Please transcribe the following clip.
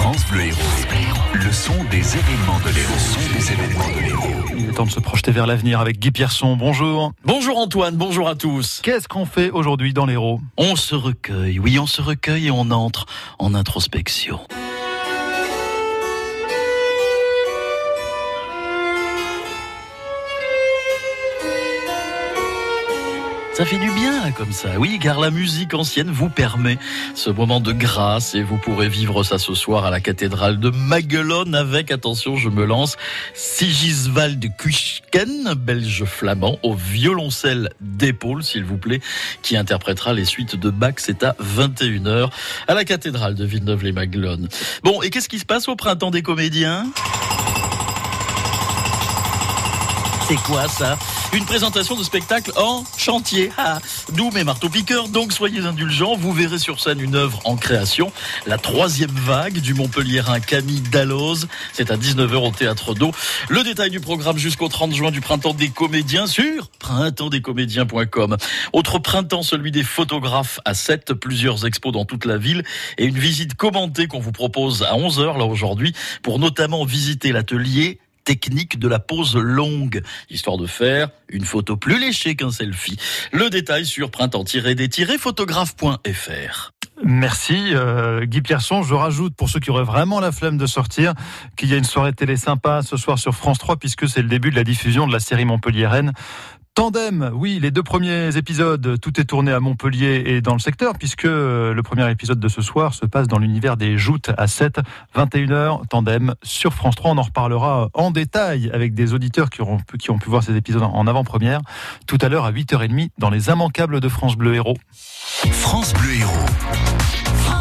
France Bleu Héros. Le son des événements de l'Héros. Le son des événements de l'Héros. Il est temps de se projeter vers l'avenir avec Guy Pierson. Bonjour. Bonjour Antoine, bonjour à tous. Qu'est-ce qu'on fait aujourd'hui dans l'Héros? On se recueille, oui, on se recueille et on entre en introspection. Ça fait du bien comme ça, oui, car la musique ancienne vous permet ce moment de grâce et vous pourrez vivre ça ce soir à la cathédrale de Maguelone avec, attention, je me lance, Sigiswald Kuchken, belge flamand, au violoncelle d'épaule, s'il vous plaît, qui interprétera les suites de Bach. C'est à 21h à la cathédrale de Villeneuve-les-Maguelones. Bon, et qu'est-ce qui se passe au printemps des comédiens? C'est quoi ça? Une présentation de spectacle en chantier. Ah, D'où mes marteaux-piqueurs, donc soyez indulgents. Vous verrez sur scène une œuvre en création, la troisième vague du Montpelliérain Camille Dalloz. C'est à 19h au Théâtre d'Eau. Le détail du programme jusqu'au 30 juin du Printemps des Comédiens sur printempsdescomédiens.com. Autre printemps, celui des photographes à 7, plusieurs expos dans toute la ville et une visite commentée qu'on vous propose à 11h là aujourd'hui pour notamment visiter l'atelier technique de la pose longue, histoire de faire une photo plus léchée qu'un selfie. Le détail sur printemps-des-photographes.fr. Merci euh, Guy Pierson. Je rajoute pour ceux qui auraient vraiment la flemme de sortir qu'il y a une soirée télé sympa ce soir sur France 3 puisque c'est le début de la diffusion de la série Montpellier Rennes. Tandem, oui, les deux premiers épisodes, tout est tourné à Montpellier et dans le secteur, puisque le premier épisode de ce soir se passe dans l'univers des joutes à 7, 21h, Tandem sur France 3. On en reparlera en détail avec des auditeurs qui, auront, qui ont pu voir ces épisodes en avant-première, tout à l'heure à 8h30 dans les immanquables de France Bleu Héros. France Bleu Héros.